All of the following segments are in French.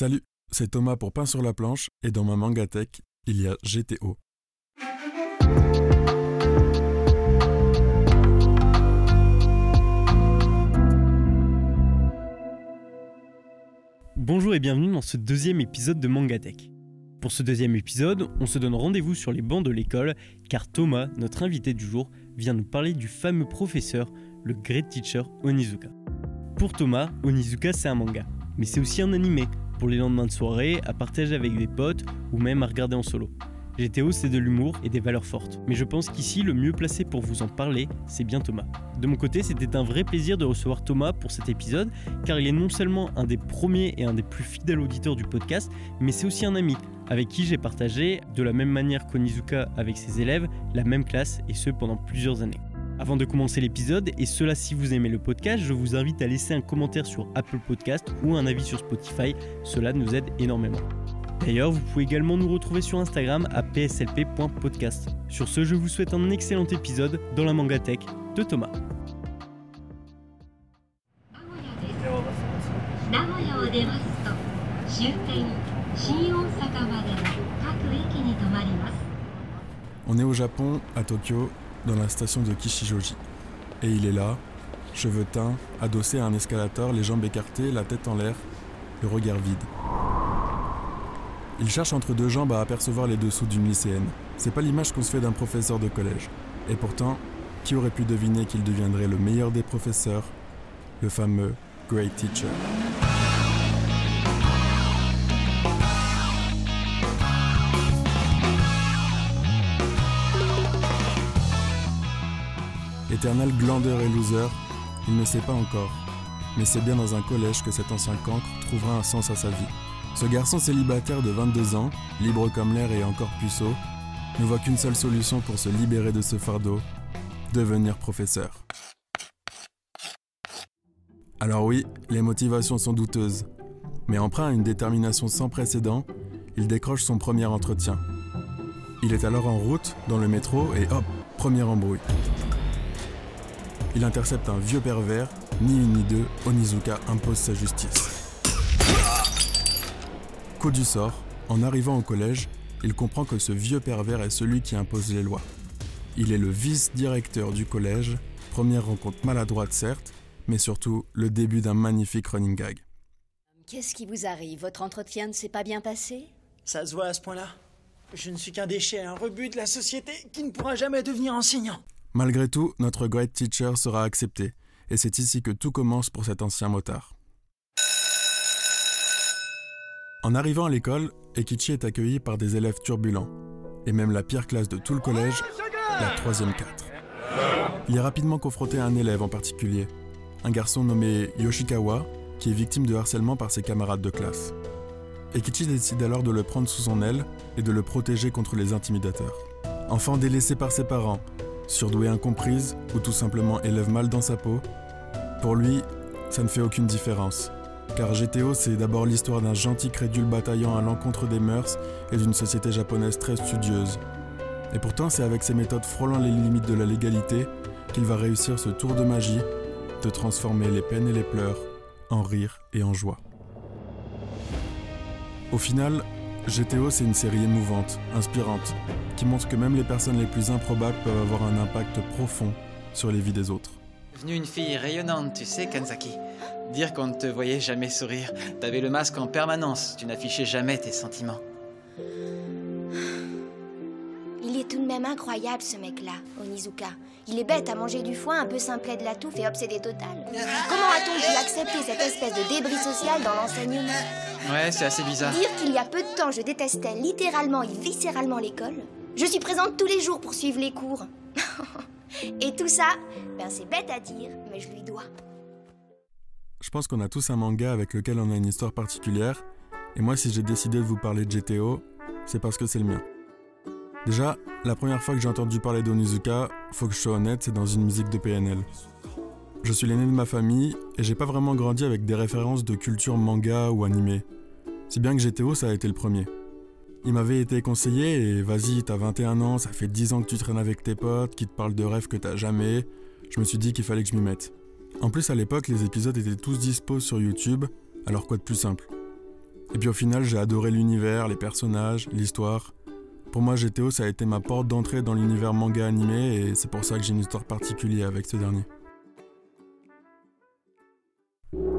Salut, c'est Thomas pour Pain sur la planche et dans ma mangatech, il y a GTO. Bonjour et bienvenue dans ce deuxième épisode de Mangatech. Pour ce deuxième épisode, on se donne rendez-vous sur les bancs de l'école car Thomas, notre invité du jour, vient nous parler du fameux professeur, le Great Teacher Onizuka. Pour Thomas, Onizuka c'est un manga, mais c'est aussi un animé, pour les lendemains de soirée, à partager avec des potes ou même à regarder en solo. GTO, c'est de l'humour et des valeurs fortes. Mais je pense qu'ici, le mieux placé pour vous en parler, c'est bien Thomas. De mon côté, c'était un vrai plaisir de recevoir Thomas pour cet épisode, car il est non seulement un des premiers et un des plus fidèles auditeurs du podcast, mais c'est aussi un ami, avec qui j'ai partagé, de la même manière qu'Onizuka avec ses élèves, la même classe, et ce pendant plusieurs années. Avant de commencer l'épisode, et cela si vous aimez le podcast, je vous invite à laisser un commentaire sur Apple Podcast ou un avis sur Spotify, cela nous aide énormément. D'ailleurs, vous pouvez également nous retrouver sur Instagram à pslp.podcast. Sur ce, je vous souhaite un excellent épisode dans la Mangatech de Thomas. On est au Japon, à Tokyo, dans la station de Kishijoji. Et il est là, cheveux teints, adossé à un escalator, les jambes écartées, la tête en l'air, le regard vide. Il cherche entre deux jambes à apercevoir les dessous d'une lycéenne. C'est pas l'image qu'on se fait d'un professeur de collège. Et pourtant, qui aurait pu deviner qu'il deviendrait le meilleur des professeurs, le fameux Great Teacher? Éternel glandeur et loser, il ne sait pas encore. Mais c'est bien dans un collège que cet ancien cancre trouvera un sens à sa vie. Ce garçon célibataire de 22 ans, libre comme l'air et encore puceau, ne voit qu'une seule solution pour se libérer de ce fardeau, devenir professeur. Alors oui, les motivations sont douteuses, mais emprunt à une détermination sans précédent, il décroche son premier entretien. Il est alors en route, dans le métro, et hop, première embrouille. Il intercepte un vieux pervers, ni une ni deux, Onizuka impose sa justice. Coup du sort, en arrivant au collège, il comprend que ce vieux pervers est celui qui impose les lois. Il est le vice-directeur du collège, première rencontre maladroite certes, mais surtout le début d'un magnifique running gag. Qu'est-ce qui vous arrive? Votre entretien ne s'est pas bien passé? Ça se voit à ce point-là. Je ne suis qu'un déchet, un rebut de la société qui ne pourra jamais devenir enseignant. Malgré tout, notre great teacher sera accepté, et c'est ici que tout commence pour cet ancien motard. En arrivant à l'école, Ekichi est accueilli par des élèves turbulents, et même la pire classe de tout le collège, la troisième 4. Il est rapidement confronté à un élève en particulier, un garçon nommé Yoshikawa, qui est victime de harcèlement par ses camarades de classe. Ekichi décide alors de le prendre sous son aile et de le protéger contre les intimidateurs. Enfant délaissé par ses parents, surdouée incomprise ou tout simplement élève mal dans sa peau, pour lui, ça ne fait aucune différence. Car GTO, c'est d'abord l'histoire d'un gentil crédule bataillant à l'encontre des mœurs et d'une société japonaise très studieuse. Et pourtant, c'est avec ses méthodes frôlant les limites de la légalité qu'il va réussir ce tour de magie de transformer les peines et les pleurs en rire et en joie. Au final, GTO, c'est une série émouvante, inspirante, qui montre que même les personnes les plus improbables peuvent avoir un impact profond sur les vies des autres. Devenue une fille rayonnante, tu sais, Kanzaki. Dire qu'on ne te voyait jamais sourire. T'avais le masque en permanence, tu n'affichais jamais tes sentiments. Il est tout de même incroyable ce mec-là, Onizuka. Il est bête à manger du foin, un peu simplet de la touffe et obsédé total. Comment a-t-on pu accepter cette espèce de débris social dans l'enseignement? Ouais, c'est assez bizarre. Dire qu'il y a peu de temps je détestais littéralement et viscéralement l'école Je suis présente tous les jours pour suivre les cours. et tout ça, ben c'est bête à dire, mais je lui dois. Je pense qu'on a tous un manga avec lequel on a une histoire particulière, et moi si j'ai décidé de vous parler de GTO, c'est parce que c'est le mien. Déjà, la première fois que j'ai entendu parler d'Onizuka, faut que je sois honnête, c'est dans une musique de PNL. Je suis l'aîné de ma famille et j'ai pas vraiment grandi avec des références de culture manga ou animé. Si bien que GTO, ça a été le premier. Il m'avait été conseillé et vas-y, t'as 21 ans, ça fait 10 ans que tu traînes avec tes potes, qui te parlent de rêves que t'as jamais. Je me suis dit qu'il fallait que je m'y mette. En plus, à l'époque, les épisodes étaient tous dispos sur YouTube, alors quoi de plus simple? Et puis au final, j'ai adoré l'univers, les personnages, l'histoire. Pour moi, GTO, ça a été ma porte d'entrée dans l'univers manga animé et c'est pour ça que j'ai une histoire particulière avec ce dernier.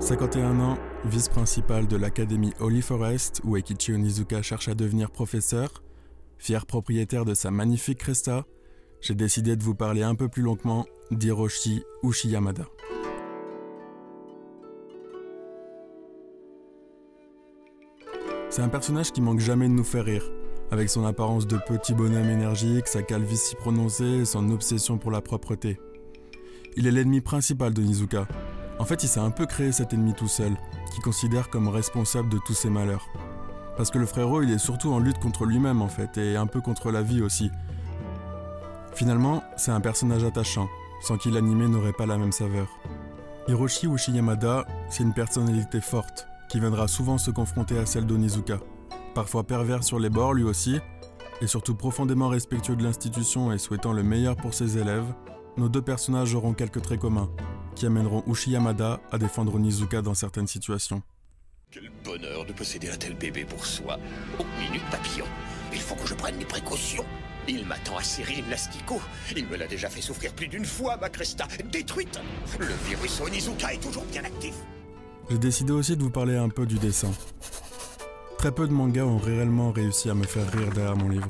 51 ans, vice-principal de l'académie Holy Forest, où Ekichi Onizuka cherche à devenir professeur, fier propriétaire de sa magnifique Cresta, j'ai décidé de vous parler un peu plus longuement d'Hiroshi Ushiyamada. C'est un personnage qui manque jamais de nous faire rire, avec son apparence de petit bonhomme énergique, sa calvitie prononcée et son obsession pour la propreté. Il est l'ennemi principal de Nizuka. En fait, il s'est un peu créé cet ennemi tout seul, qui considère comme responsable de tous ses malheurs. Parce que le frérot, il est surtout en lutte contre lui-même en fait, et un peu contre la vie aussi. Finalement, c'est un personnage attachant, sans qui l'animé n'aurait pas la même saveur. Hiroshi Ushiyamada, c'est une personnalité forte, qui viendra souvent se confronter à celle d'Onizuka. Parfois pervers sur les bords lui aussi, et surtout profondément respectueux de l'institution et souhaitant le meilleur pour ses élèves, nos deux personnages auront quelques traits communs, qui amèneront Ushiyamada à défendre Onizuka dans certaines situations. Quel bonheur de posséder un tel bébé pour soi. Oh, minute papillon. Il faut que je prenne mes précautions. Il m'attend à une l'asticot. Il me l'a déjà fait souffrir plus d'une fois, ma Cresta. Détruite. Le virus Onizuka est toujours bien actif. J'ai décidé aussi de vous parler un peu du dessin. Très peu de mangas ont réellement réussi à me faire rire derrière mon livre.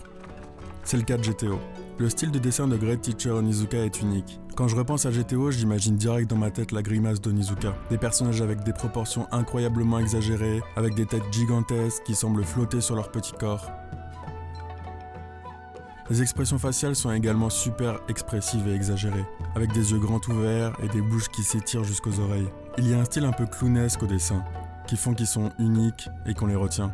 C'est le cas de GTO. Le style de dessin de Great Teacher Onizuka est unique. Quand je repense à GTO, j'imagine direct dans ma tête la grimace d'Onizuka. Des personnages avec des proportions incroyablement exagérées, avec des têtes gigantesques qui semblent flotter sur leur petit corps. Les expressions faciales sont également super expressives et exagérées, avec des yeux grands ouverts et des bouches qui s'étirent jusqu'aux oreilles. Il y a un style un peu clownesque au dessin, qui font qu'ils sont uniques et qu'on les retient.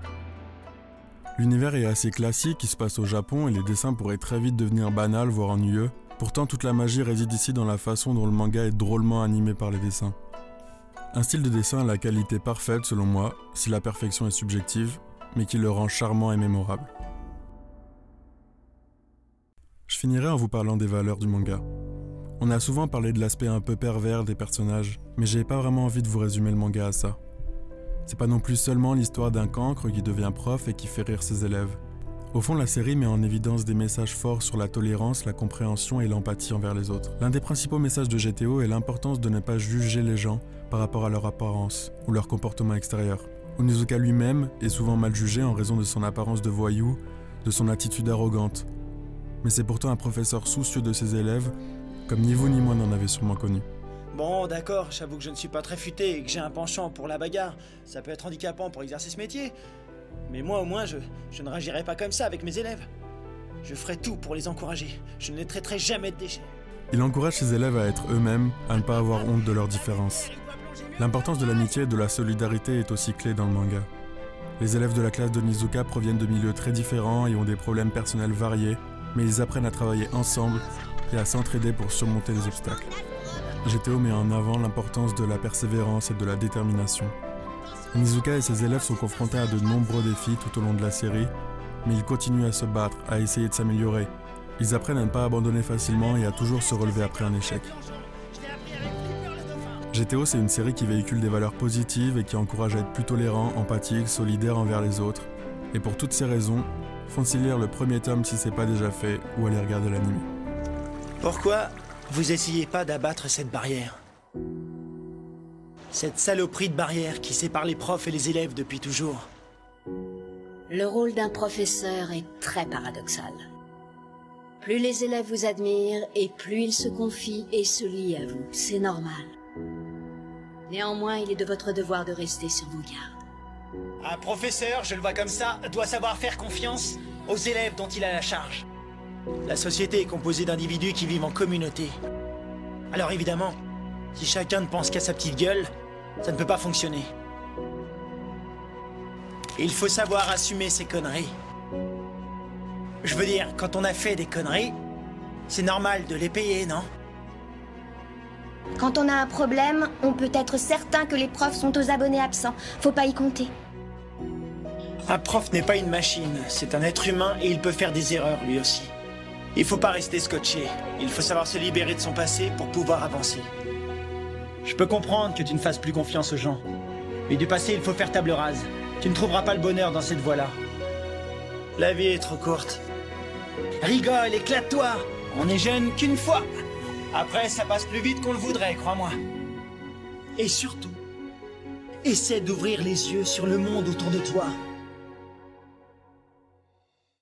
L'univers est assez classique, il se passe au Japon et les dessins pourraient très vite devenir banals, voire ennuyeux. Pourtant, toute la magie réside ici dans la façon dont le manga est drôlement animé par les dessins. Un style de dessin à la qualité parfaite selon moi, si la perfection est subjective, mais qui le rend charmant et mémorable. Je finirai en vous parlant des valeurs du manga. On a souvent parlé de l'aspect un peu pervers des personnages, mais j'ai pas vraiment envie de vous résumer le manga à ça. C'est pas non plus seulement l'histoire d'un cancre qui devient prof et qui fait rire ses élèves. Au fond, la série met en évidence des messages forts sur la tolérance, la compréhension et l'empathie envers les autres. L'un des principaux messages de GTO est l'importance de ne pas juger les gens par rapport à leur apparence ou leur comportement extérieur. Onizuka lui-même est souvent mal jugé en raison de son apparence de voyou, de son attitude arrogante. Mais c'est pourtant un professeur soucieux de ses élèves, comme ni vous ni moi n'en avez sûrement connu. Bon, d'accord, j'avoue que je ne suis pas très futé et que j'ai un penchant pour la bagarre. Ça peut être handicapant pour exercer ce métier. Mais moi, au moins, je, ne réagirai pas comme ça avec mes élèves. Je ferai tout pour les encourager. Je ne les traiterai jamais de déchets. Il encourage ses élèves à être eux-mêmes, à ne pas avoir honte de leurs différences. L'importance de l'amitié et de la solidarité est aussi clé dans le manga. Les élèves de la classe de Nizuka proviennent de milieux très différents et ont des problèmes personnels variés, mais ils apprennent à travailler ensemble et à s'entraider pour surmonter les obstacles. GTO met en avant l'importance de la persévérance et de la détermination. Nizuka et ses élèves sont confrontés à de nombreux défis tout au long de la série, mais ils continuent à se battre, à essayer de s'améliorer. Ils apprennent à ne pas abandonner facilement et à toujours se relever après un échec. GTO, c'est une série qui véhicule des valeurs positives et qui encourage à être plus tolérant, empathique, solidaire envers les autres. Et pour toutes ces raisons, foncez lire le premier tome si c'est pas déjà fait ou allez regarder l'anime. Pourquoi vous essayez pas d'abattre cette barrière? Cette saloperie de barrière qui sépare les profs et les élèves depuis toujours. Le rôle d'un professeur est très paradoxal. Plus les élèves vous admirent et plus ils se confient et se lient à vous. C'est normal. Néanmoins, il est de votre devoir de rester sur vos gardes. Un professeur, je le vois comme ça, doit savoir faire confiance aux élèves dont il a la charge. La société est composée d'individus qui vivent en communauté. Alors évidemment, si chacun ne pense qu'à sa petite gueule, ça ne peut pas fonctionner. Il faut savoir assumer ses conneries. Je veux dire, quand on a fait des conneries, c'est normal de les payer, non? Quand on a un problème, on peut être certain que les profs sont aux abonnés absents. Faut pas y compter. Un prof n'est pas une machine, c'est un être humain et il peut faire des erreurs lui aussi. Il faut pas rester scotché, il faut savoir se libérer de son passé pour pouvoir avancer. Je peux comprendre que tu ne fasses plus confiance aux gens, mais du passé il faut faire table rase. Tu ne trouveras pas le bonheur dans cette voie-là. La vie est trop courte. Rigole, éclate-toi On n'est jeune qu'une fois Après, ça passe plus vite qu'on le voudrait, crois-moi. Et surtout, essaie d'ouvrir les yeux sur le monde autour de toi.